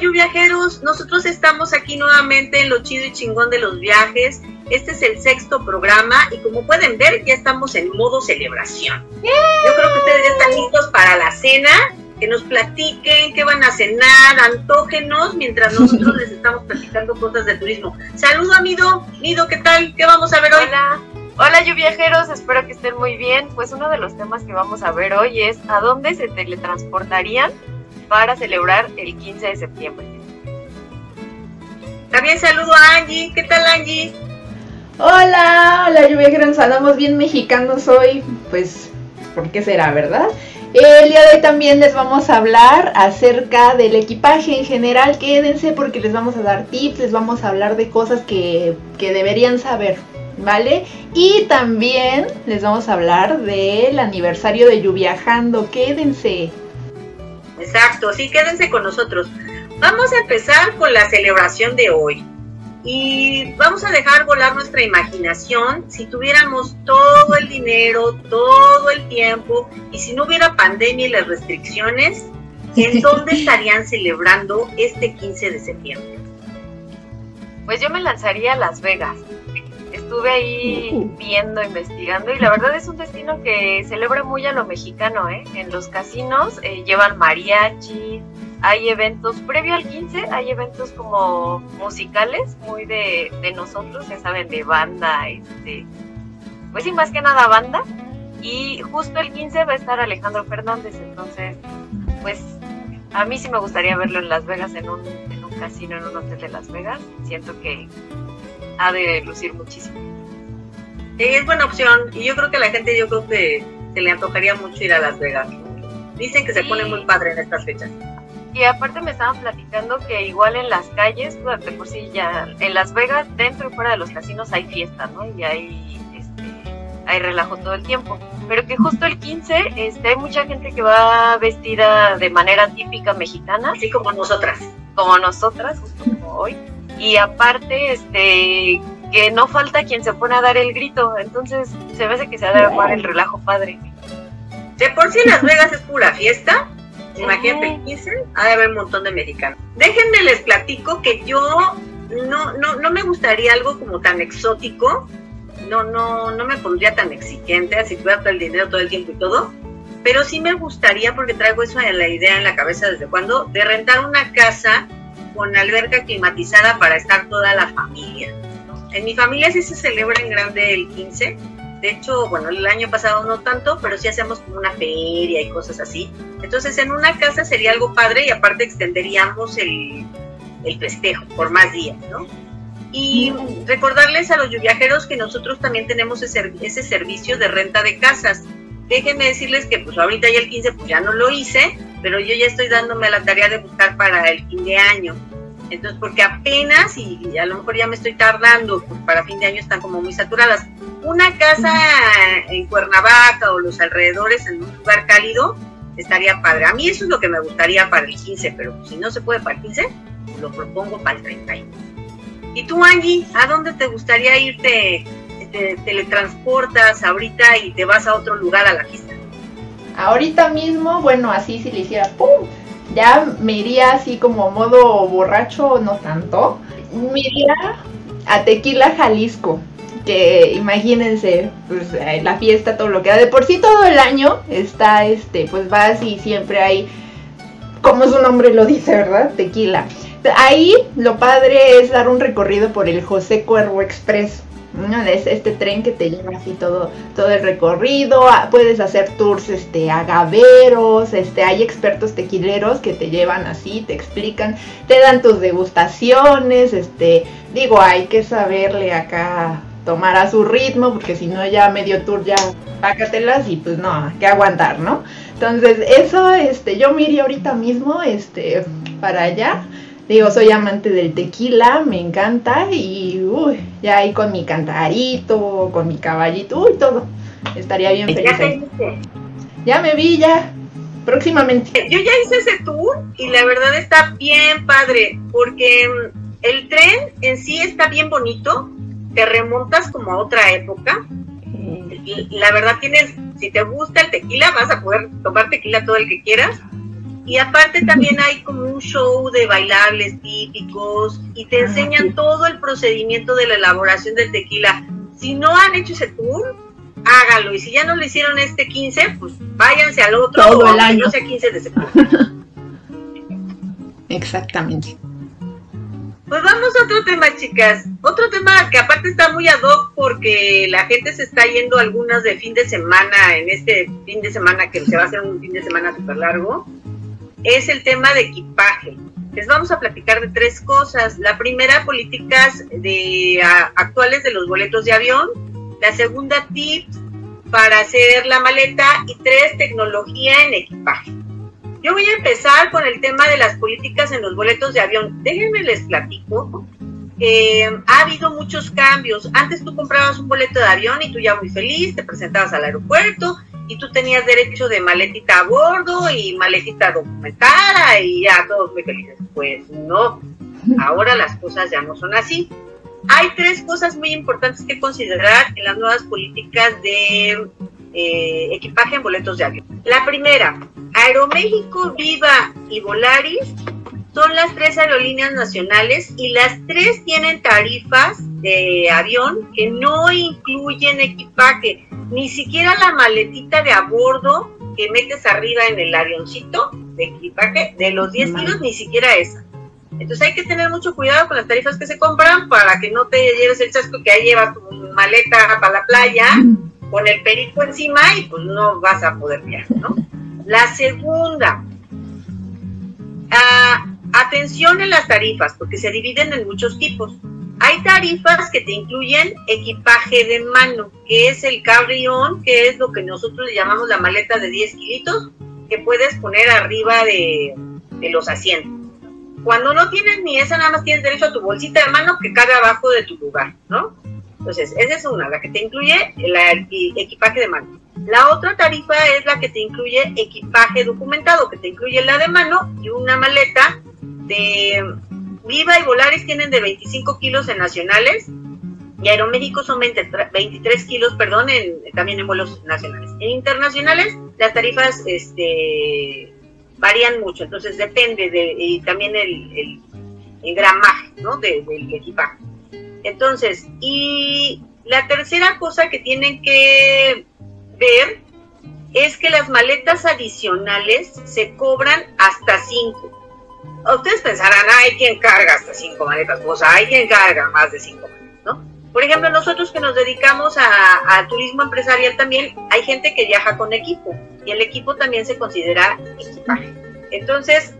viajeros, nosotros estamos aquí nuevamente en lo chido y chingón de los viajes. Este es el sexto programa y como pueden ver ya estamos en modo celebración. Yo creo que ustedes ya están listos para la cena, que nos platiquen qué van a cenar, antógenos mientras nosotros les estamos platicando cosas de turismo. Saludo a Mido, Mido, ¿qué tal? ¿Qué vamos a ver hoy? Hola. Hola, viajeros, espero que estén muy bien. Pues uno de los temas que vamos a ver hoy es a dónde se teletransportarían para celebrar el 15 de septiembre. También saludo a Angie. ¿Qué tal, Angie? Hola, hola, viajeros, andamos bien mexicanos hoy. Pues, ¿por qué será, verdad? El día de hoy también les vamos a hablar acerca del equipaje en general. Quédense porque les vamos a dar tips, les vamos a hablar de cosas que, que deberían saber. ¿vale? Y también les vamos a hablar del aniversario de Lluviajando, quédense. Exacto, sí, quédense con nosotros. Vamos a empezar con la celebración de hoy. Y vamos a dejar volar nuestra imaginación si tuviéramos todo el dinero, todo el tiempo, y si no hubiera pandemia y las restricciones, ¿en dónde estarían celebrando este 15 de septiembre? Pues yo me lanzaría a Las Vegas estuve ahí viendo, investigando y la verdad es un destino que celebra muy a lo mexicano, ¿eh? En los casinos eh, llevan mariachi, hay eventos, previo al 15 hay eventos como musicales, muy de, nosotros, ya saben, de banda, este, pues sí, más que nada banda. Y justo el 15 va a estar Alejandro Fernández, entonces, pues a mí sí me gustaría verlo en Las Vegas, en un, en un casino, en un hotel de Las Vegas. Siento que ha de lucir muchísimo. es buena opción y yo creo que a la gente yo creo que se le antojaría mucho ir a Las Vegas. Dicen que se pone muy padre en estas fechas. Y aparte me estaban platicando que igual en las calles, de por sí ya, en Las Vegas, dentro y fuera de los casinos hay fiesta, ¿no? Y hay, este, hay relajo todo el tiempo. Pero que justo el 15 este, hay mucha gente que va vestida de manera típica mexicana. Así como nosotras. Como nosotras, justo como hoy y aparte, este, que no falta quien se pone a dar el grito, entonces se ve que se ha de armar el relajo padre. De por sí Las Vegas es pura fiesta, imagínate el 15, ha de haber un montón de mexicanos. Déjenme les platico que yo no, no, no me gustaría algo como tan exótico, no, no, no me pondría tan exigente, así que el dinero todo el tiempo y todo, pero sí me gustaría, porque traigo eso en la idea en la cabeza desde cuando, de rentar una casa con alberca climatizada para estar toda la familia. En mi familia sí se celebra en grande el 15. De hecho, bueno, el año pasado no tanto, pero sí hacemos como una feria y cosas así. Entonces, en una casa sería algo padre y aparte extenderíamos el, el festejo por más días, ¿no? Y recordarles a los viajeros que nosotros también tenemos ese, ese servicio de renta de casas. Déjenme decirles que pues ahorita ya el 15 pues ya no lo hice, pero yo ya estoy dándome la tarea de buscar para el fin de año. Entonces, porque apenas, y a lo mejor ya me estoy tardando, pues para fin de año están como muy saturadas. Una casa en Cuernavaca o los alrededores, en un lugar cálido, estaría padre. A mí eso es lo que me gustaría para el 15, pero si no se puede para el 15, lo propongo para el 31. ¿Y tú, Angie, a dónde te gustaría irte? Te teletransportas ahorita y te vas a otro lugar a la pista. Ahorita mismo, bueno, así si le hiciera ¡pum! Ya me iría así como modo borracho, no tanto. Me iría a Tequila, Jalisco. Que imagínense, pues eh, la fiesta, todo lo que da. De por sí todo el año está, este, pues vas y siempre hay, como su nombre lo dice, ¿verdad? Tequila. Ahí lo padre es dar un recorrido por el José Cuervo Express es este tren que te lleva así todo, todo el recorrido, ah, puedes hacer tours este, agaveros, este, hay expertos tequileros que te llevan así, te explican, te dan tus degustaciones, este, digo, hay que saberle acá tomar a su ritmo, porque si no ya medio tour ya pácatelas y pues no, hay que aguantar, ¿no? Entonces, eso, este, yo me iría ahorita mismo, este, para allá Digo, soy amante del tequila, me encanta y uy, ya ahí con mi cantarito, con mi caballito, uy, todo. Estaría bien feliz. Ya me vi, ya. Próximamente. Yo ya hice ese tour y la verdad está bien padre, porque mm, el tren en sí está bien bonito, te remontas como a otra época. La verdad tienes, si te gusta el tequila, vas a poder tomar tequila todo el que quieras Y aparte también hay como un show de bailables típicos y te enseñan todo el procedimiento de la elaboración del tequila. Si no han hecho ese tour, hágalo. Y si ya no lo hicieron este 15, pues váyanse al otro. Todo el año. No sea 15 de septiembre. Exactamente. Pues vamos a otro tema, chicas. Otro tema que aparte está muy ad hoc porque la gente se está yendo algunas de fin de semana, en este fin de semana que se va a hacer un fin de semana súper largo, es el tema de equipaje. Les vamos a platicar de tres cosas. La primera, políticas de, actuales de los boletos de avión. La segunda, tips para hacer la maleta. Y tres, tecnología en equipaje. Yo voy a empezar con el tema de las políticas en los boletos de avión. Déjenme les platico. Eh, ha habido muchos cambios. Antes tú comprabas un boleto de avión y tú ya muy feliz, te presentabas al aeropuerto y tú tenías derecho de maletita a bordo y maletita documentada y ya todos muy felices. Pues no, ahora las cosas ya no son así. Hay tres cosas muy importantes que considerar en las nuevas políticas de eh, equipaje en boletos de avión. La primera, Aeroméxico, Viva y Volaris son las tres aerolíneas nacionales y las tres tienen tarifas de avión que no incluyen equipaje, ni siquiera la maletita de a bordo que metes arriba en el avioncito de equipaje de los 10 kilos, ni siquiera esa. Entonces hay que tener mucho cuidado con las tarifas que se compran para que no te lleves el chasco que ahí llevas tu maleta para la playa con el perico encima y pues no vas a poder viajar, ¿no? La segunda, ah, atención en las tarifas, porque se dividen en muchos tipos. Hay tarifas que te incluyen equipaje de mano, que es el carry-on, que es lo que nosotros llamamos la maleta de 10 kilitos, que puedes poner arriba de, de los asientos. Cuando no tienes ni esa, nada más tienes derecho a tu bolsita de mano que cabe abajo de tu lugar, ¿no? Entonces, esa es una, la que te incluye el equipaje de mano. La otra tarifa es la que te incluye equipaje documentado, que te incluye la de mano y una maleta de Viva y Volaris tienen de 25 kilos en nacionales y Aeroméxico son 23 kilos, perdón, en, también en vuelos nacionales. En internacionales las tarifas este, varían mucho, entonces depende de también el, gramaje ¿no? del equipaje. Entonces, y la tercera cosa que tienen que ver es que las maletas adicionales se cobran hasta cinco. Ustedes pensarán, hay quien carga hasta cinco maletas, pues hay quien carga más de cinco maletas, ¿no? Por ejemplo, nosotros que nos dedicamos a, turismo empresarial también, hay gente que viaja con equipo y el equipo también se considera equipaje. Entonces,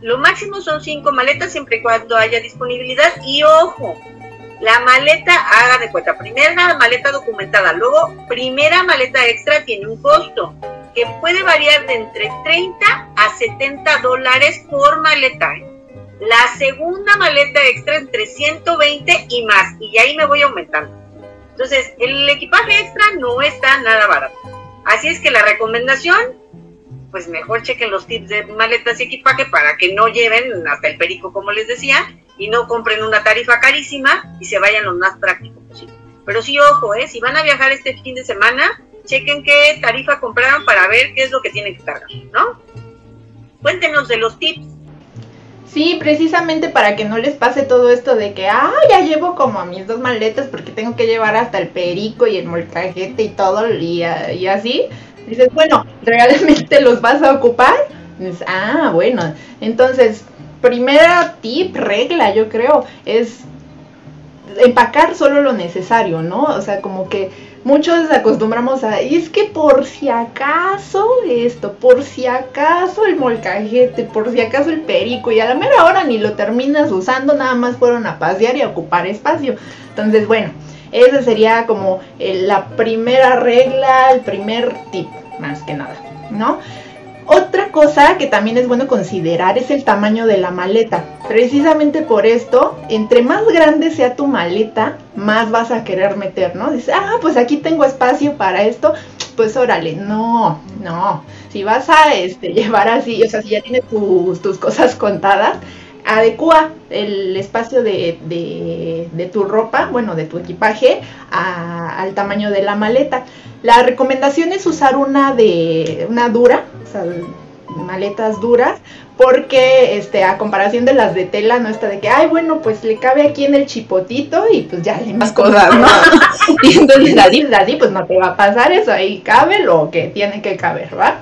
lo máximo son cinco maletas siempre y cuando haya disponibilidad y ojo, la maleta, haga de cuenta, primera maleta documentada, luego primera maleta extra tiene un costo que puede variar de entre 30 a 70 dólares por maleta. La segunda maleta extra entre 120 y más, y ahí me voy aumentando. Entonces, el equipaje extra no está nada barato. Así es que la recomendación, pues mejor chequen los tips de maletas y equipaje para que no lleven hasta el perico, como les decía, y no compren una tarifa carísima y se vayan lo más práctico posible. Pero sí, ojo, ¿eh? si van a viajar este fin de semana, chequen qué tarifa compraron para ver qué es lo que tienen que cargar, ¿no? Cuéntenos de los tips. Sí, precisamente para que no les pase todo esto de que, ah, ya llevo como a mis dos maletas porque tengo que llevar hasta el perico y el molcajete y todo y, y así. Dices, bueno, ¿realmente los vas a ocupar? Ah, bueno, entonces primera tip, regla, yo creo, es empacar solo lo necesario, ¿no? O sea, como que muchos acostumbramos a, y es que por si acaso esto, por si acaso el molcajete, por si acaso el perico, y a la mera hora ni lo terminas usando, nada más fueron a pasear y a ocupar espacio. Entonces, bueno, esa sería como la primera regla, el primer tip, más que nada, ¿no? Otra cosa que también es bueno considerar es el tamaño de la maleta. Precisamente por esto, entre más grande sea tu maleta, más vas a querer meter, ¿no? Dices, ah, pues aquí tengo espacio para esto, pues órale, no, no. Si vas a este, llevar así, o sea, si ya tienes tus, cosas contadas, adecua el espacio de, de, tu ropa, bueno, de tu equipaje, al tamaño de la maleta. La recomendación es usar una de una dura, maletas duras porque este a comparación de las de tela no está de que ay bueno pues le cabe aquí en el chipotito y pues ya le más cosas no y entonces así, así pues no te va a pasar eso ahí cabe lo que tiene que caber va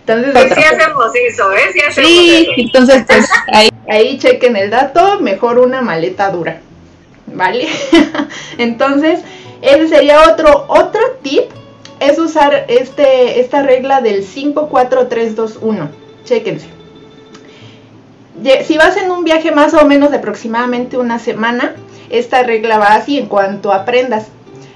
entonces pues sí hacemos eso eh sí hacemos sí entonces pues ahí ahí chequen el dato mejor una maleta dura vale entonces ese sería otro otro tip es usar este esta regla del 5 4 3 2 1 chequense si vas en un viaje más o menos de aproximadamente una semana, esta regla va así en cuanto a prendas.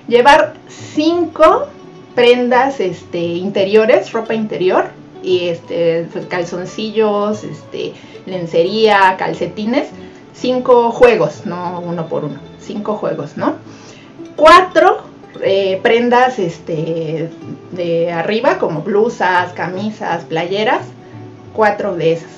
Llevar cinco prendas este, interiores, ropa interior, y este, pues, calzoncillos, este, lencería, calcetines, cinco juegos, no uno por uno, cinco juegos, ¿no? Cuatro eh, prendas este, de arriba, como blusas, camisas, playeras, cuatro de esas.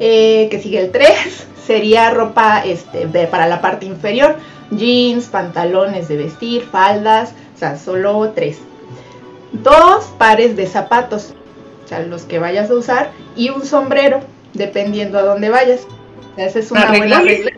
Eh, que sigue el 3, sería ropa este, para la parte inferior, jeans, pantalones de vestir, faldas, o sea, solo 3. Dos pares de zapatos, o sea, los que vayas a usar, y un sombrero, dependiendo a dónde vayas. Esa es una buena regla.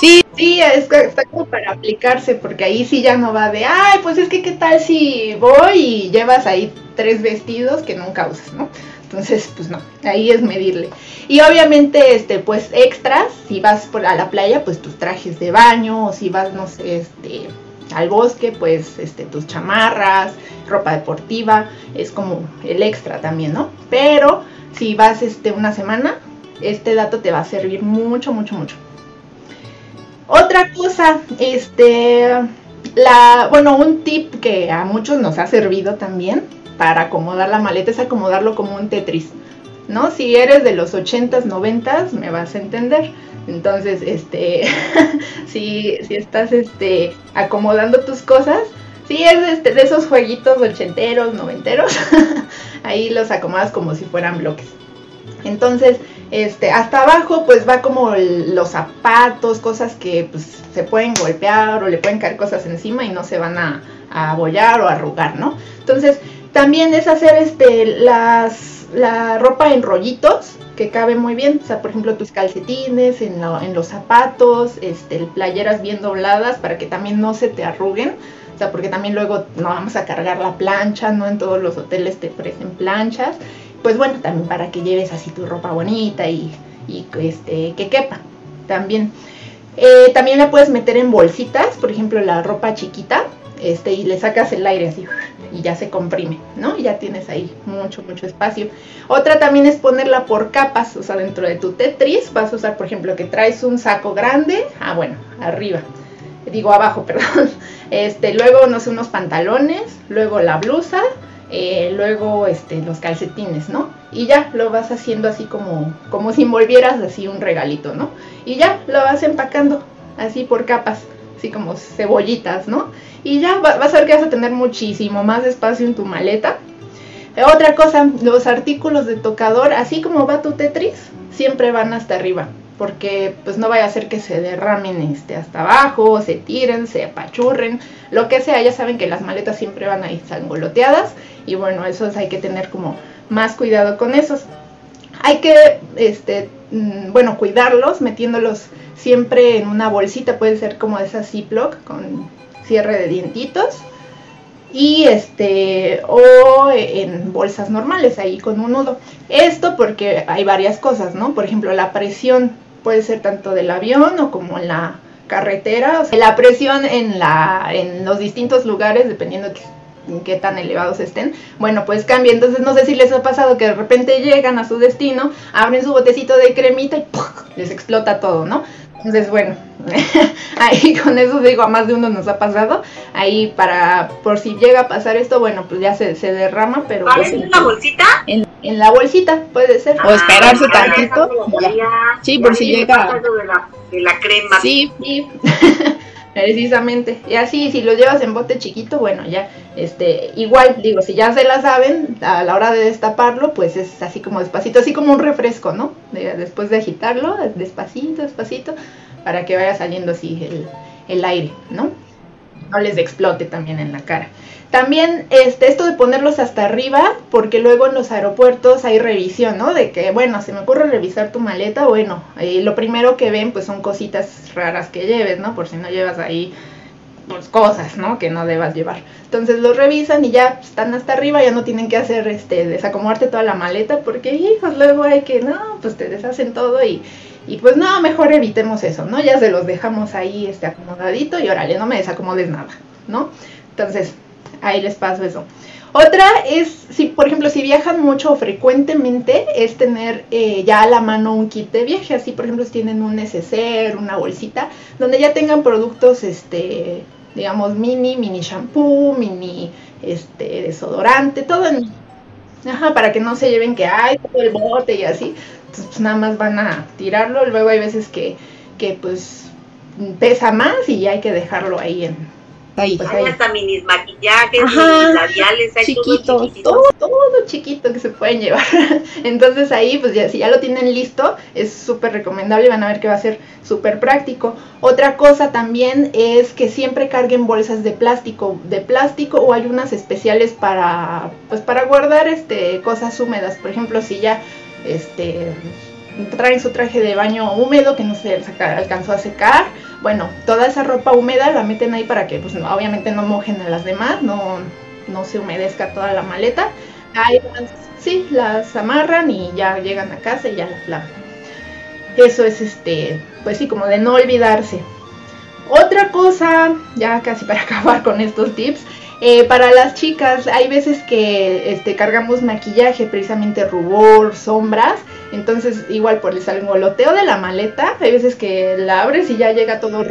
Sí, sí, está como para aplicarse, porque ahí sí ya no va de, ay, pues es que qué tal si voy y llevas ahí tres vestidos que nunca usas, ¿no? Entonces, pues no, ahí es medirle. Y obviamente, este, pues extras, si vas por a la playa, pues tus trajes de baño, o si vas, no sé, este, al bosque, pues este, tus chamarras, ropa deportiva, es como el extra también, ¿no? Pero si vas este, una semana, este dato te va a servir mucho, mucho, mucho. Otra cosa, este, la, bueno, un tip que a muchos nos ha servido también para acomodar la maleta es acomodarlo como un Tetris, ¿no? Si eres de los 80s, 90s, me vas a entender. Entonces, este, si, si estás este, acomodando tus cosas, si es de, este, de esos jueguitos ochenteros, noventeros, ahí los acomodas como si fueran bloques. Entonces, este, hasta abajo pues va como los zapatos, cosas que pues, se pueden golpear o le pueden caer cosas encima y no se van a, a abollar o arrugar, ¿no? Entonces, también es hacer este, las, la ropa en rollitos, que cabe muy bien. O sea, por ejemplo, tus calcetines, en, en los zapatos, este, playeras bien dobladas para que también no se te arruguen. O sea, porque también luego no vamos a cargar la plancha, ¿no? En todos los hoteles te ofrecen planchas. Pues bueno, también para que lleves así tu ropa bonita y, y este, que quepa también. Eh, también la puedes meter en bolsitas, por ejemplo, la ropa chiquita, este, y le sacas el aire así y ya se comprime, ¿no? Y ya tienes ahí mucho, mucho espacio. Otra también es ponerla por capas, o sea, dentro de tu Tetris vas a usar, por ejemplo, que traes un saco grande, ah, bueno, arriba, digo abajo, perdón, este, luego, no sé, unos pantalones, luego la blusa, eh, luego este, los calcetines, ¿no? Y ya lo vas haciendo así como, como si envolvieras así un regalito, ¿no? Y ya lo vas empacando así por capas, así como cebollitas, ¿no? y ya vas a ver que vas a tener muchísimo más espacio en tu maleta. Eh, otra cosa, los artículos de tocador, así como va tu Tetris, siempre van hasta arriba, porque pues no vaya a ser que se derramen este, hasta abajo, se tiren, se apachurren, lo que sea, ya saben que las maletas siempre van ahí sangoloteadas y bueno, esos hay que tener como más cuidado con esos. Hay que, este, mm, bueno, cuidarlos metiéndolos siempre en una bolsita, puede ser como esa Ziploc con cierre de dientitos y este o en bolsas normales ahí con un nudo. Esto porque hay varias cosas, ¿no? Por ejemplo, la presión puede ser tanto del avión o como en la carretera, la presión en la en los distintos lugares dependiendo de qué tan elevados estén, bueno, pues cambia. Entonces, no sé si les ha pasado que de repente llegan a su destino, abren su botecito de cremita y les explota todo, ¿no? Entonces, bueno, ahí con eso digo, a más de uno nos ha pasado. Ahí para, por si llega a pasar esto, bueno, pues ya se, se derrama, pero... Pues, en la bolsita? En, en, la bolsita, puede ser. o esperarse ah, tantito. Sí, por si llega... De la, de la crema. Sí, sí. Precisamente. Y así, si lo llevas en bote chiquito, bueno, ya, este, igual, digo, si ya se la saben, a la hora de destaparlo, pues es así como despacito, así como un refresco, ¿no? después de agitarlo, despacito, despacito, para que vaya saliendo así el, el aire, ¿no? No les explote también en la cara. También este, esto de ponerlos hasta arriba, porque luego en los aeropuertos hay revisión, ¿no? De que, bueno, se me ocurre revisar tu maleta, bueno, eh, lo primero que ven pues son cositas raras que lleves, ¿no? Por si no llevas ahí pues, cosas, ¿no? Que no debas llevar. Entonces los revisan y ya están hasta arriba, ya no tienen que hacer, este, desacomodarte toda la maleta, porque hijos, luego hay que, no, pues te deshacen todo y, y pues no, mejor evitemos eso, ¿no? Ya se los dejamos ahí, este, acomodadito y órale, no me desacomodes nada, ¿no? Entonces, ahí les paso eso. Otra es, si por ejemplo, si viajan mucho o frecuentemente, es tener eh, ya a la mano un kit de viaje. Así, por ejemplo, si tienen un neceser, una bolsita, donde ya tengan productos, este, digamos, mini, mini shampoo, mini, este, desodorante, todo en, ajá, para que no se lleven que hay todo el bote y así. Entonces, pues nada más van a tirarlo. Luego hay veces que, que pues pesa más y hay que dejarlo ahí en, hay hasta minis maquillajes, minis labiales, hay chiquitos, todo, todo, chiquito que se pueden llevar. Entonces ahí, pues ya, si ya lo tienen listo, es súper recomendable y van a ver que va a ser súper práctico. Otra cosa también es que siempre carguen bolsas de plástico, de plástico o hay unas especiales para, pues para guardar este, cosas húmedas. Por ejemplo, si ya, este traen su traje de baño húmedo que no se alcanzó a secar. Bueno, toda esa ropa húmeda la meten ahí para que, pues, obviamente no mojen a las demás, no, no se humedezca toda la maleta. Ahí, sí, las amarran y ya llegan a casa y ya las lavan. Eso es, este, pues sí, como de no olvidarse. Otra cosa, ya casi para acabar con estos tips, eh, para las chicas, hay veces que este, cargamos maquillaje, precisamente rubor, sombras. Entonces, igual por el sangoloteo de la maleta, hay veces que la abres y ya llega todo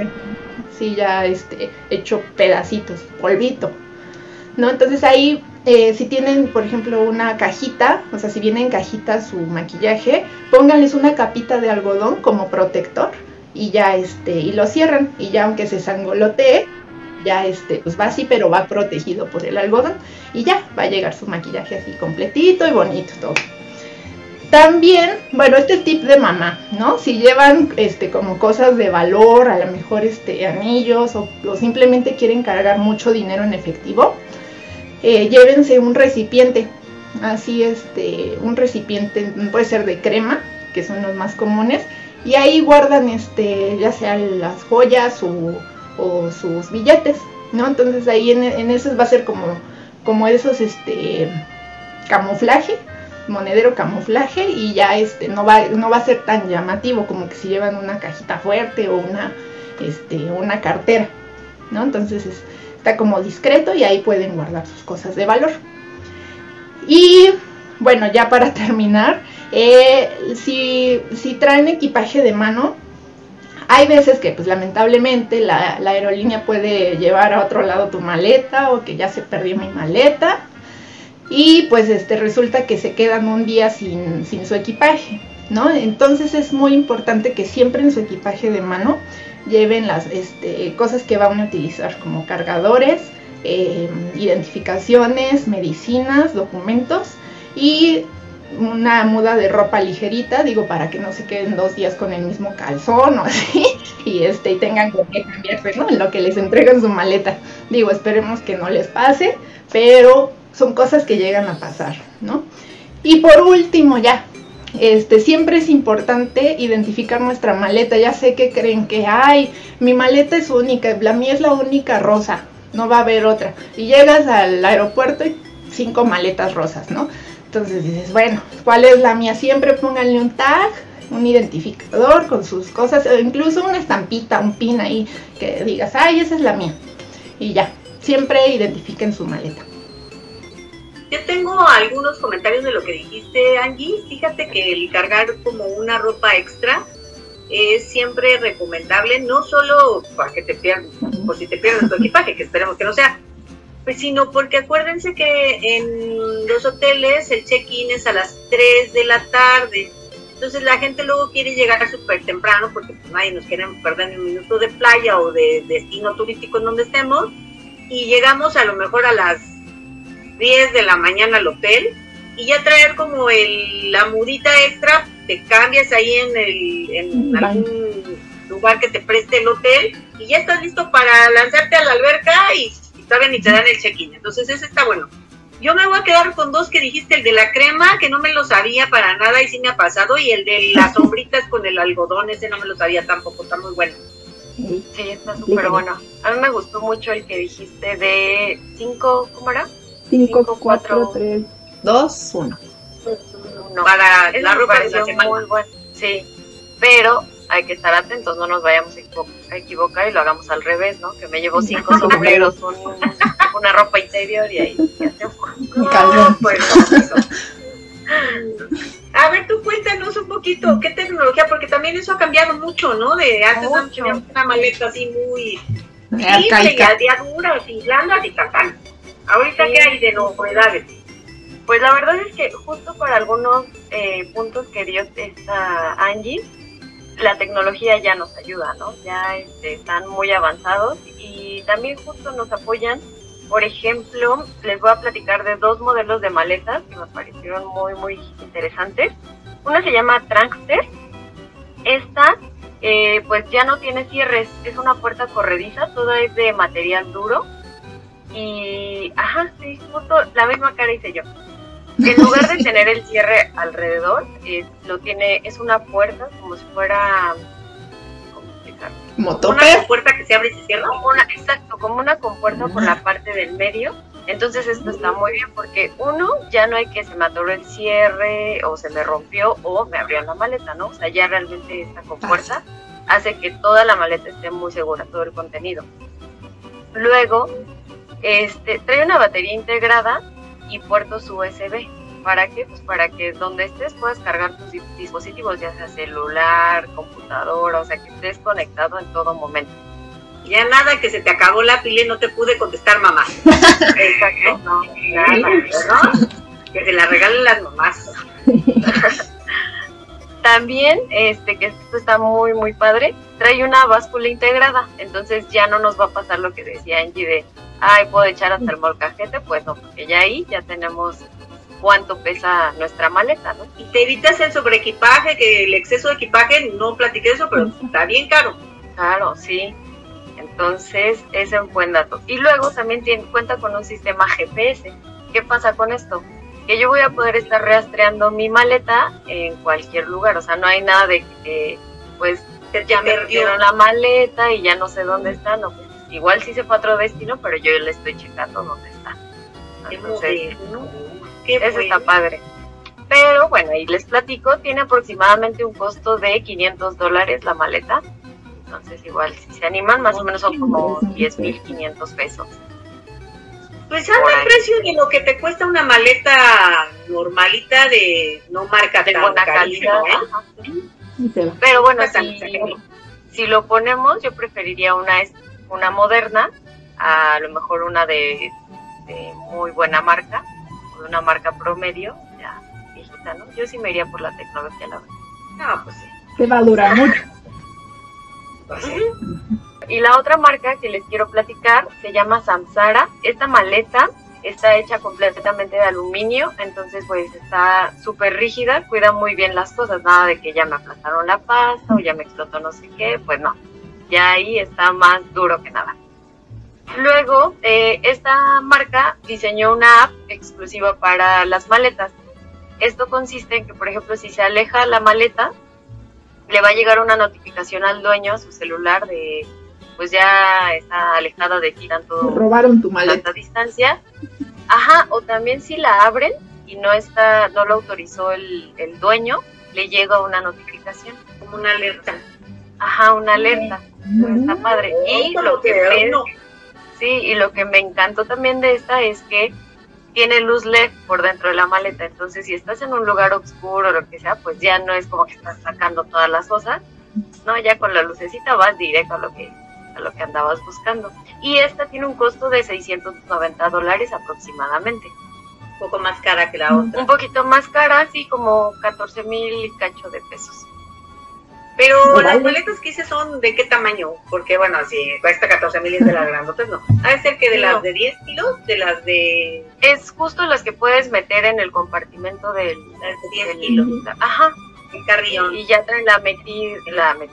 sí, ya este, hecho pedacitos, polvito. ¿No? Entonces ahí, eh, si tienen, por ejemplo, una cajita, o sea, si viene en cajita su maquillaje, pónganles una capita de algodón como protector y ya este, y lo cierran. Y ya aunque se sangolotee, ya este, pues va así, pero va protegido por el algodón y ya va a llegar su maquillaje así completito y bonito todo. También, bueno, este tip de mamá, ¿no? Si llevan este como cosas de valor, a lo mejor este anillos o, simplemente quieren cargar mucho dinero en efectivo, eh, llévense un recipiente, así este, un recipiente puede ser de crema, que son los más comunes, y ahí guardan este, ya sea las joyas o o sus billetes, ¿no? Entonces ahí en, esos va a ser como, como esos, este, camuflaje, monedero camuflaje y ya este no va, no va a ser tan llamativo como que si llevan una cajita fuerte o una, este, una cartera, ¿no? Entonces está como discreto y ahí pueden guardar sus cosas de valor. Y bueno, ya para terminar, eh, si, si traen equipaje de mano, hay veces que pues lamentablemente la, aerolínea puede llevar a otro lado tu maleta o que ya se perdió mi maleta y pues este resulta que se quedan un día sin, su equipaje, ¿no? Entonces es muy importante que siempre en su equipaje de mano lleven las este, cosas que van a utilizar como cargadores, eh, identificaciones, medicinas, documentos y una muda de ropa ligerita, digo, para que no se queden dos días con el mismo calzón o así, y este, y tengan que cambiarse, ¿no? En lo que les entregan su maleta. Digo, esperemos que no les pase, pero son cosas que llegan a pasar, ¿no? Y por último, ya, este, siempre es importante identificar nuestra maleta. Ya sé que creen que, ay, mi maleta es única, la mía es la única rosa, no va a haber otra. Y llegas al aeropuerto y cinco maletas rosas, ¿no? Entonces dices, bueno, ¿cuál es la mía? Siempre pónganle un tag, un identificador con sus cosas, o incluso una estampita, un pin ahí, que digas, ay, esa es la mía. Y ya, siempre identifiquen su maleta. Yo tengo algunos comentarios de lo que dijiste, Angie. Fíjate que el cargar como una ropa extra es siempre recomendable, no solo para que te pierdas, por si te pierdes tu equipaje, que esperemos que no sea, sino porque acuérdense que en los hoteles el check-in es a las 3 de la tarde. Entonces la gente luego quiere llegar súper temprano porque pues, nadie nos quiere perder ni un minuto de playa o de destino turístico en donde estemos. Y llegamos a lo mejor a las 10 de la mañana al hotel y ya traer como el, la mudita extra, te cambias ahí en, el, en algún lugar que te preste el hotel y ya estás listo para lanzarte a la alberca y todavía ni te dan el check-in. Entonces ese está bueno. Yo me voy a quedar con dos que dijiste, el de la crema, que no me lo sabía para nada y sí me ha pasado, y el de las sombritas con el algodón, ese no me lo sabía tampoco, está muy bueno. Sí, está súper bueno. A mí me gustó mucho el que dijiste de 5, ¿cómo era? 5, 4, 3, 2, 1. No, Para la ropa de la semana. muy bueno. Sí, pero hay que estar atentos, no nos vayamos a equivo- a equivocar y lo hagamos al revés, ¿no? Que me llevo cinco sombreros, un- una ropa interior y ahí. Mi calzón. Pues. A ver, tú cuéntanos un poquito, ¿qué tecnología? Porque también eso ha cambiado mucho, ¿no? De antes teníamos una maleta así muy simple y a día duras y blandas y tatán. Ahorita, Sí. ¿qué hay de novedades? Pues la verdad es que justo para algunos eh, puntos que dio esta Angie, la tecnología ya nos ayuda, ¿no? Ya este, están muy avanzados y también justo nos apoyan. Por ejemplo, les voy a platicar de dos modelos de maletas que me parecieron muy, muy interesantes. Una se llama Trankster. Esta, eh, pues ya no tiene cierres, es una puerta corrediza, toda es de material duro. Y, ajá, sí, justo la misma cara hice yo. En lugar de tener el cierre alrededor, es, lo tiene, es una puerta como si fuera. Como Una puerta que se abre y se cierra. Una, exacto, como una compuerta por la parte del medio. Entonces esto está muy bien porque uno, ya no hay que se me atoró el cierre o se me rompió o me abrió la maleta, ¿no? O sea, ya realmente esta compuerta hace que toda la maleta esté muy segura, todo el contenido. Luego, este, trae una batería integrada y puertos USB. ¿Para qué? Pues para que donde estés puedas cargar tus di- dispositivos, ya sea celular, computadora, o sea, que estés conectado en todo momento. Ya nada, que se te acabó la pila y no te pude contestar mamá. Exacto, no, nada, ¿no? Que se la regalen las mamás. También, este, que esto está muy, muy padre, trae una báscula integrada, entonces ya no nos va a pasar lo que decía Angie de, ay, puedo echar hasta el molcajete, pues no, porque ya ahí ya tenemos cuánto pesa nuestra maleta, ¿no? Y te evitas el sobreequipaje, que el exceso de equipaje, no platiqué eso, pero está bien caro. Claro, sí. Entonces, ese es un buen dato. Y luego también tiene, cuenta con un sistema GPS. ¿Qué pasa con esto? Que yo voy a poder estar rastreando mi maleta en cualquier lugar. O sea, no hay nada de que, pues, Se te ya me perdieron la maleta y ya no sé dónde está. No, pues, igual sí se fue a otro destino, pero yo le estoy checando dónde está. Entonces, eso está padre. Pero bueno, y les platico, tiene aproximadamente un costo de 500 dólares la maleta. Entonces igual, si se animan, más o menos son como 10.500 pesos. Pues anda el precio de lo que te cuesta una maleta normalita de no marca De tan buena calidad. ¿eh? Pero bueno, si, si lo ponemos, yo preferiría una, una moderna, a lo mejor una de, de muy buena marca, o de una marca promedio, ya viejita, ¿no? Yo sí me iría por la tecnología, la verdad. No, pues sí. Te va a durar mucho. Pues sí. Y la otra marca que les quiero platicar se llama Samsara. Esta maleta está hecha completamente de aluminio, entonces pues está súper rígida, cuida muy bien las cosas, nada de que ya me aplastaron la pasta o ya me explotó no sé qué, pues no, ya ahí está más duro que nada. Luego, eh, esta marca diseñó una app exclusiva para las maletas. Esto consiste en que, por ejemplo, si se aleja la maleta, le va a llegar una notificación al dueño a su celular de pues ya está alejada de ti tanto Robaron tu maleta. tanta distancia. Ajá, o también si la abren y no está, no lo autorizó el, el dueño, le llega una notificación. Como una alerta. Ajá, una alerta. Está padre. Y Oh, lo que me, sí, y lo que me encantó también de esta es que tiene luz LED por dentro de la maleta. Entonces, si estás en un lugar oscuro o lo que sea, pues ya no es como que estás sacando todas las cosas. No, ya con la lucecita vas directo a lo que a lo que andabas buscando. Y esta tiene un costo de 690 dólares aproximadamente. Un poco más cara que la otra. Un poquito más cara, así como 14 mil y cacho de pesos. Pero las maletas que hice son de qué tamaño? Porque bueno, si cuesta 14 mil es de las grandotas, no. Ha de ser que de No. las de 10 kilos, de las de, Es justo las que puedes meter en el compartimento del... las de 10 del- kilos, Ajá, el carrillón. y ya traen la metida, la met-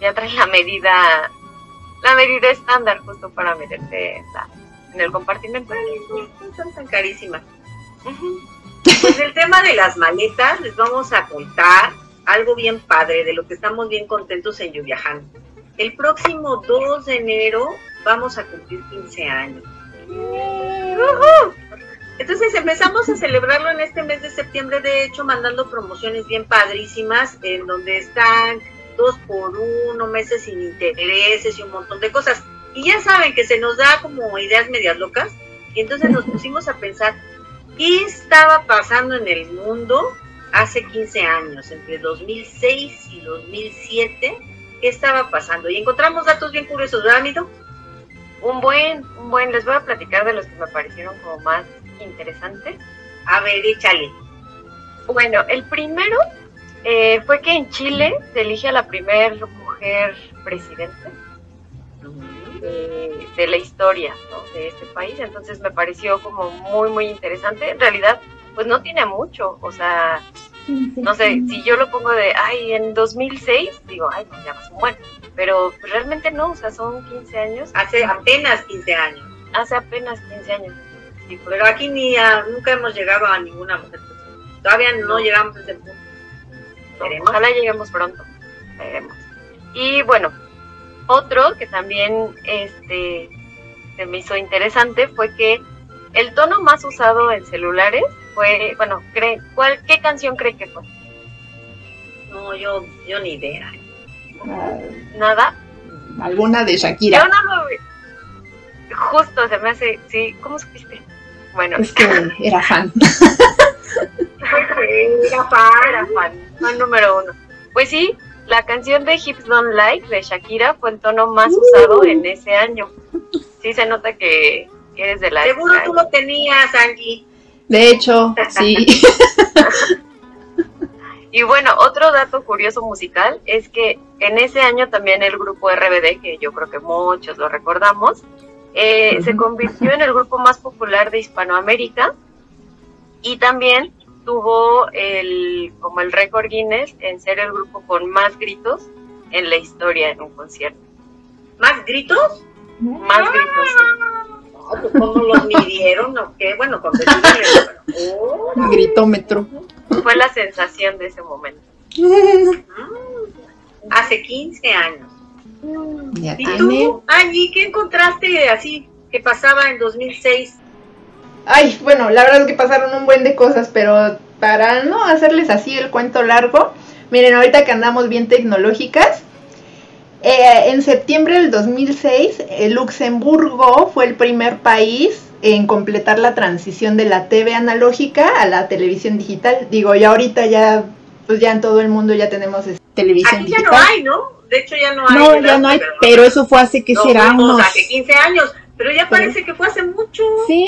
ya traen la medida, la medida estándar justo para meterte en, la- en el compartimento. No son tan carísimas. Pues el tema de las maletas, les vamos a contar algo bien padre, de lo que estamos bien contentos en Yuviaján. El próximo 2 de enero vamos a cumplir 15 años. Entonces empezamos a celebrarlo en este mes de septiembre, de hecho, mandando promociones bien padrísimas, en donde están dos por uno, meses sin intereses y un montón de cosas. Y ya saben que se nos da como ideas medias locas, y entonces nos pusimos a pensar, ¿qué estaba pasando en el mundo hace 15 años, entre 2006 y 2007? ¿Qué estaba pasando? Y encontramos datos bien curiosos, ¿verdad, Mido? Un buen, un buen, les voy a platicar de los que me parecieron como más interesantes. A ver, échale. Bueno, el primero eh, fue que en Chile se elige a la primer mujer presidente de, de la historia ¿no? de este país, entonces me pareció como muy, muy interesante. En realidad, pues no tiene mucho, o sea, no sé, si yo lo pongo de, ay, en 2006, digo, ay, no, ya más un buen, pero realmente no, o sea, son 15 años, Hace apenas 15 años. hace apenas 15 años. Sí, pues, Pero aquí ni a- nunca hemos llegado a ninguna mujer. Todavía no, No. llegamos a ese punto. Ojalá lleguemos pronto. Veremos. Y bueno, otro que también este se me hizo interesante fue que el tono más usado en celulares fue, bueno, cree, ¿cuál, ¿qué canción cree que fue? No, yo, yo ni idea. Nada. Alguna de Yo Shakira. no lo vi. Justo se me hace, sí, ¿cómo supiste? Bueno, Es que era fan. Era fan. era fan, fan número uno. Pues sí, la canción de Hips Don't Like de Shakira fue el tono más usado en ese año. Sí se nota que, que eres de la Seguro tú lo tenías, Angie. De hecho, sí. Y bueno, otro dato curioso musical es que en ese año también el grupo RBD, que yo creo que muchos lo recordamos, eh, se convirtió en el grupo más popular de Hispanoamérica y también tuvo el como el récord Guinness en ser el grupo con más gritos en la historia en un concierto. ¿Más gritos? Más gritos. Pues cómo los midieron, ¿o qué? Bueno, pero... oh, Gritómetro. Fue la sensación de ese momento. mm, hace 15 años. Ya ¿Y tiene. tú, Angie, qué encontraste así que pasaba en 2006? Ay, bueno, la verdad es que pasaron un buen de cosas, pero para no hacerles así el cuento largo, miren, ahorita que andamos bien tecnológicas, eh, en septiembre del 2006, eh, Luxemburgo fue el primer país en completar la transición de la TV analógica a la televisión digital. Digo, ya ahorita ya, pues ya en todo el mundo ya tenemos Televisión Aquí ya digital. no hay, ¿no? De hecho ya no hay. No, ¿verdad? ya no hay, pero eso fue hace que no, será unos. hace 15 años, pero ya parece que fue hace mucho. Sí,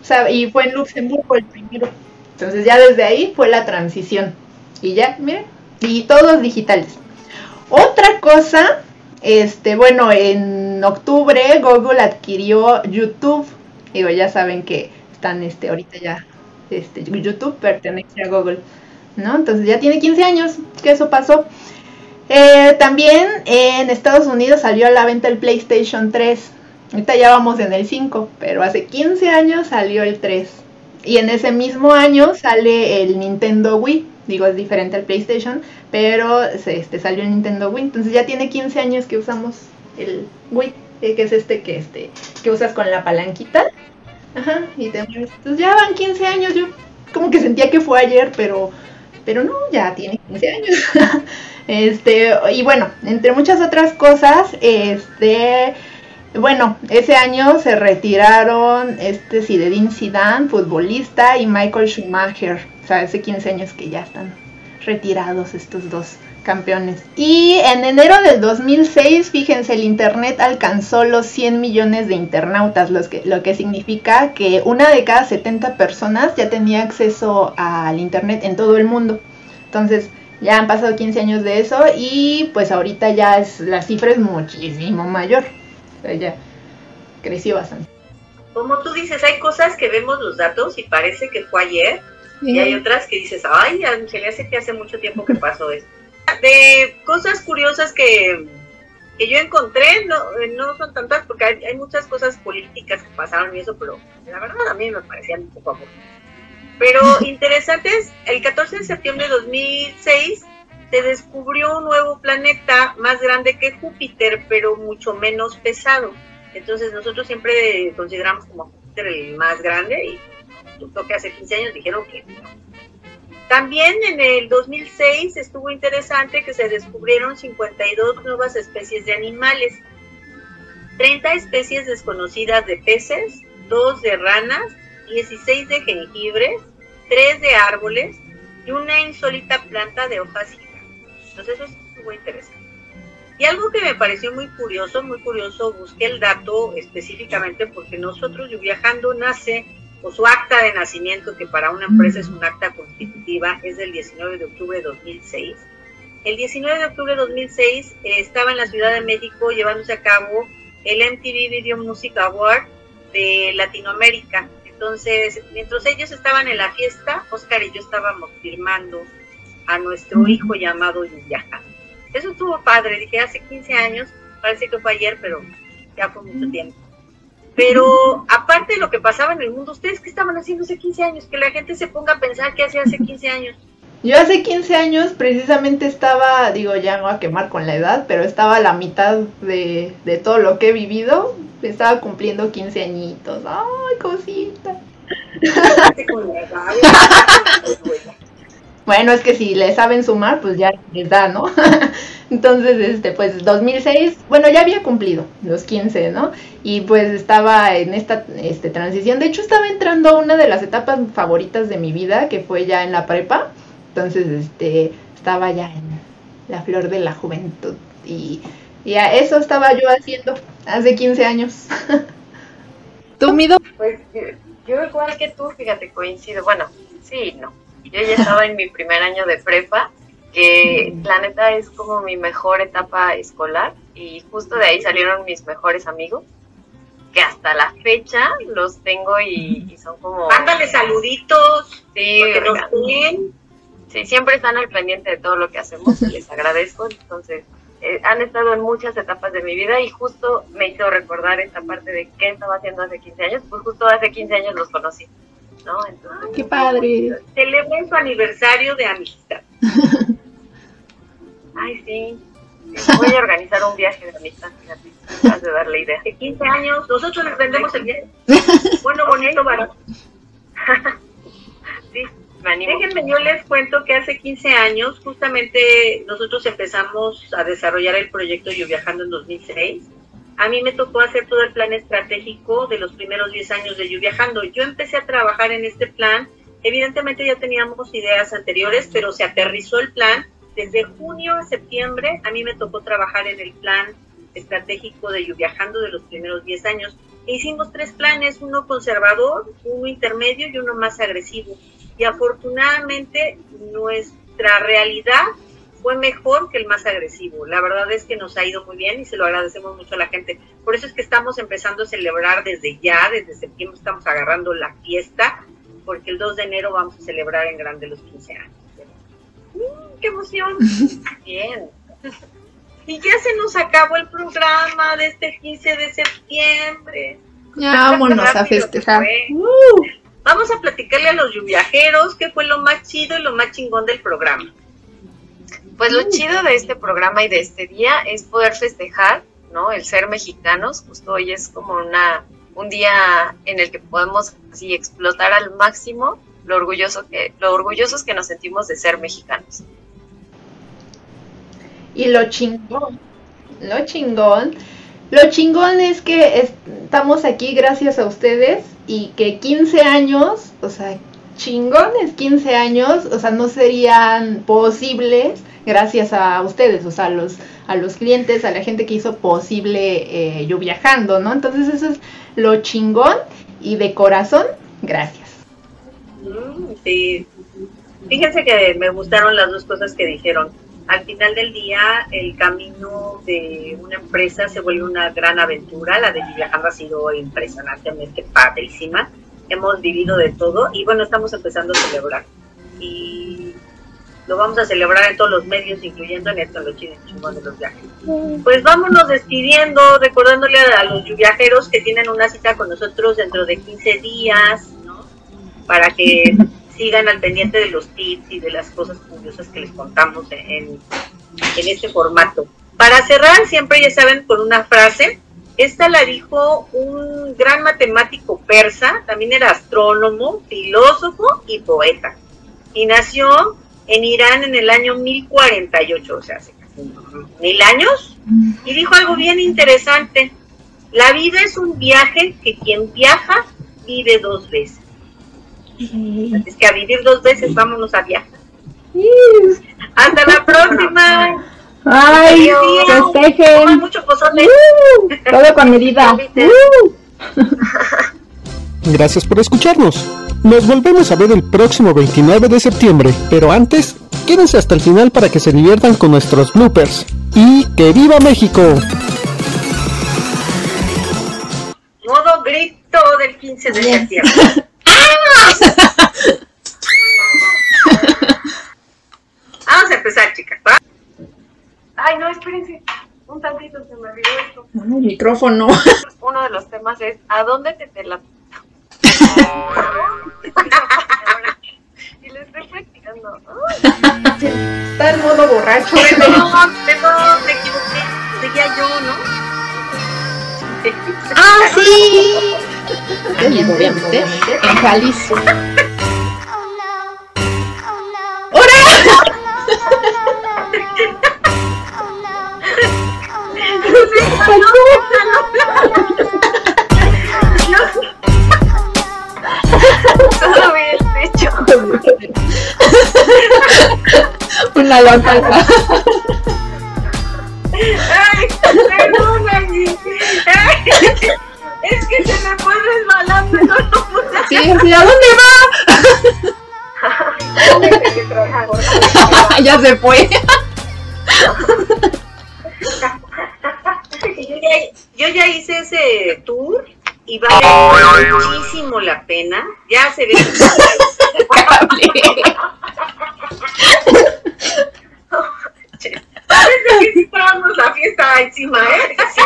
O sea, y fue en Luxemburgo el primero. Entonces ya desde ahí fue la transición. Y ya, miren, y todos digitales. Otra cosa, este, bueno, en octubre Google adquirió YouTube. Digo, ya saben que están este ahorita ya este YouTube pertenece a Google, ¿no? Entonces ya tiene 15 años que eso pasó. Eh, también en Estados Unidos salió a la venta el PlayStation 3. Ahorita ya vamos en el 5, pero hace 15 años salió el 3. Y en ese mismo año sale el Nintendo Wii. Digo, es diferente al PlayStation, pero este, salió el Nintendo Wii. Entonces ya tiene 15 años que usamos el Wii, eh, que es este que, este que usas con la palanquita. Ajá, y te. Entonces ya van 15 años. Yo como que sentía que fue ayer, pero, pero no, ya tiene 15 años. Este, y bueno, entre muchas otras cosas, este, bueno, ese año se retiraron este Zinedine Zidane, futbolista, y Michael Schumacher. O sea, hace 15 años que ya están retirados estos dos campeones. Y en enero del 2006, fíjense, el internet alcanzó los 100 millones de internautas, los que, lo que significa que una de cada 70 personas ya tenía acceso al internet en todo el mundo. Entonces, ya han pasado 15 años de eso y pues ahorita ya es la cifra es muchísimo mayor. Sea, ya creció bastante. Como tú dices, hay cosas que vemos los datos y parece que fue ayer, y hay otras que dices, ay, se le hace que hace mucho tiempo que pasó esto. De cosas curiosas que, que yo encontré, no, no son tantas porque hay, hay muchas cosas políticas que pasaron y eso, pero la verdad a mí me parecían un poco aburridas. Pero interesantes, el 14 de septiembre de 2006 se descubrió un nuevo planeta más grande que Júpiter, pero mucho menos pesado. Entonces nosotros siempre consideramos como Júpiter el más grande y justo que hace 15 años dijeron que no. También en el 2006 estuvo interesante que se descubrieron 52 nuevas especies de animales, 30 especies desconocidas de peces, 2 de ranas, 16 de jengibre, 3 de árboles y una insólita planta de hojas. Entonces eso estuvo interesante. Y algo que me pareció muy curioso, muy curioso, busqué el dato específicamente porque nosotros, Viajando nace, o su acta de nacimiento, que para una empresa es un acta constitutiva, es del 19 de octubre de 2006. El 19 de octubre de 2006 eh, estaba en la Ciudad de México llevándose a cabo el MTV Video Music Award de Latinoamérica. Entonces, mientras ellos estaban en la fiesta, Oscar y yo estábamos firmando a nuestro hijo llamado Yuyaja. Eso estuvo padre, dije hace 15 años, parece que fue ayer, pero ya fue mucho tiempo. Pero aparte de lo que pasaba en el mundo, ¿ustedes qué estaban haciendo hace 15 años? Que la gente se ponga a pensar qué hacía hace 15 años. Yo hace 15 años precisamente estaba, digo, ya no a quemar con la edad, pero estaba a la mitad de, de todo lo que he vivido. Estaba cumpliendo 15 añitos. ¡Ay, cosita! Bueno, es que si le saben sumar, pues ya les da, ¿no? Entonces, este, pues 2006, bueno, ya había cumplido los 15, ¿no? Y pues estaba en esta este, transición. De hecho, estaba entrando a una de las etapas favoritas de mi vida, que fue ya en la prepa. Entonces, este, estaba ya en la flor de la juventud. Y, y a eso estaba yo haciendo hace 15 años. ¿Tú, Mido? Pues yo, yo igual que tú, fíjate, coincido. Bueno, sí, no. Yo ya estaba en mi primer año de prepa, que la neta es como mi mejor etapa escolar y justo de ahí salieron mis mejores amigos, que hasta la fecha los tengo y, y son como... Mándale saluditos, Sí, porque nos ven. sí, siempre están al pendiente de todo lo que hacemos, y les agradezco. Entonces, eh, han estado en muchas etapas de mi vida y justo me hizo recordar esta parte de qué estaba haciendo hace 15 años, pues justo hace 15 años los conocí, ¿no? Entonces, ¡Qué padre! Celebren su aniversario de amistad. ay, sí, voy a organizar un viaje de amistad, fíjate, de dar la idea. De 15 años, nosotros les vendemos el viaje. Bueno, bonito. Sí, animo. Déjenme, yo les cuento que hace 15 años, justamente nosotros empezamos a desarrollar el proyecto Yo Viajando en 2006. A mí me tocó hacer todo el plan estratégico de los primeros 10 años de Yo. Yo empecé a trabajar en este plan. Evidentemente ya teníamos ideas anteriores, pero se aterrizó el plan. Desde junio a septiembre a mí me tocó trabajar en el plan estratégico de Yo de los primeros 10 años. E hicimos tres planes, uno conservador, uno intermedio y uno más agresivo y afortunadamente nuestra realidad fue mejor que el más agresivo. La verdad es que nos ha ido muy bien y se lo agradecemos mucho a la gente. Por eso es que estamos empezando a celebrar desde ya, desde septiembre estamos agarrando la fiesta, porque el 2 de enero vamos a celebrar en grande los 15 años. ¡Mm, ¡Qué emoción! Bien. Y ya se nos acabó el programa de este 15 de septiembre. Ya vámonos a festejar. Uh, Vamos a platicarle a los viajeros qué fue lo más chido y lo más chingón del programa. Pues lo chido de este programa y de este día es poder festejar, ¿no? El ser mexicanos. Justo hoy es como una un día en el que podemos así explotar al máximo lo orgulloso que lo orgullosos que nos sentimos de ser mexicanos. Y lo chingón, lo chingón, lo chingón es que es- estamos aquí gracias a ustedes y que 15 años, o sea, chingones 15 años, o sea, no serían posibles gracias a ustedes, o sea, a los, a los clientes, a la gente que hizo posible eh, yo viajando, ¿no? Entonces eso es lo chingón y de corazón, gracias. Mm, sí. Fíjense que me gustaron las dos cosas que dijeron. Al final del día, el camino de una empresa se vuelve una gran aventura. La de Viajando ha sido impresionantemente padrísima. Hemos vivido de todo y bueno, estamos empezando a celebrar. Y lo vamos a celebrar en todos los medios, incluyendo en esto, los chinos chingón de los viajes. Pues vámonos despidiendo, recordándole a los viajeros que tienen una cita con nosotros dentro de 15 días, ¿no? Para que sigan al pendiente de los tips y de las cosas curiosas que les contamos en, en, en este formato. Para cerrar, siempre ya saben, con una frase, esta la dijo un gran matemático persa, también era astrónomo, filósofo y poeta. Y nació en Irán en el año 1048, o sea, hace casi mil años. Y dijo algo bien interesante. La vida es un viaje que quien viaja vive dos veces. Es que a vivir dos veces vámonos a viajar. Hasta la próxima. Ay, festejen. mucho pozole. Uh, todo con medida. Uh. Gracias por escucharnos. Nos volvemos a ver el próximo 29 de septiembre, pero antes, quédense hasta el final para que se diviertan con nuestros bloopers. ¡Y que viva México! Modo grito del 15 de septiembre. Vamos a empezar, chicas. ¿va? Ay, no, espérense. Un tantito se me olvidó esto. El micrófono. Uno de los temas es ¿a dónde te te la y lo estoy practicando. Está en modo borracho. Perdón, perdón, me equivoqué. Seguía yo, ¿no? ¡Ah, sí! Obviamente. En Jalisco. Todo bien hecho. Una lata. Ay, perdóname. Ay, Es que se me fue resbalando no lo Sí, sí, ¿a dónde va? ya se fue. Yo ya, yo ya hice ese tour y vale muchísimo la pena. Ya se ve. Parece que estábamos la fiesta encima, ¿eh? Sí.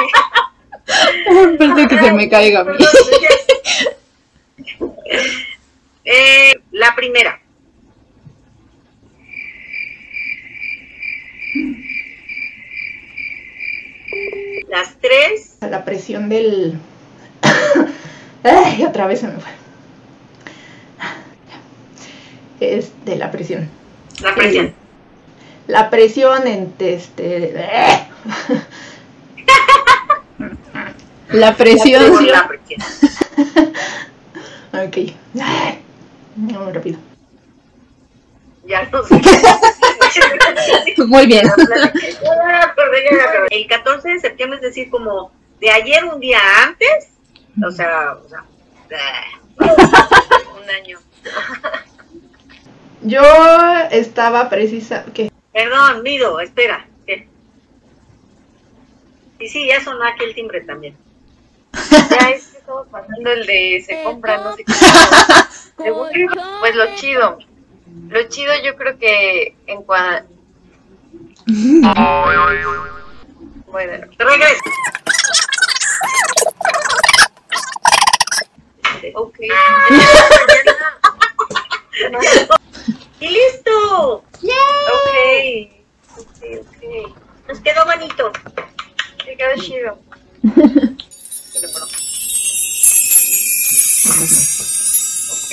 Pensé que se me caiga a mí. Eh, la primera. Las tres. La presión del. Ay, otra vez se me fue. Es de la presión. La presión. La presión en este. La presión. La presión. Ok. Vamos rápido. Ya no sé. Muy bien. El 14 de septiembre, es decir, como de ayer un día antes, o sea, o sea, un año. Yo estaba precisa. que Perdón, Mido, espera. ¿qué? Y sí, ya sonó aquí el timbre también. Ya es que estamos pasando el de se compra, no sé qué. Según yo, pues lo chido. Lo chido yo creo que en cuanto... Bueno, Regreso. Ok. Y listo. Ok. Ok, ok. Nos quedó bonito. Me quedó chido. Ok.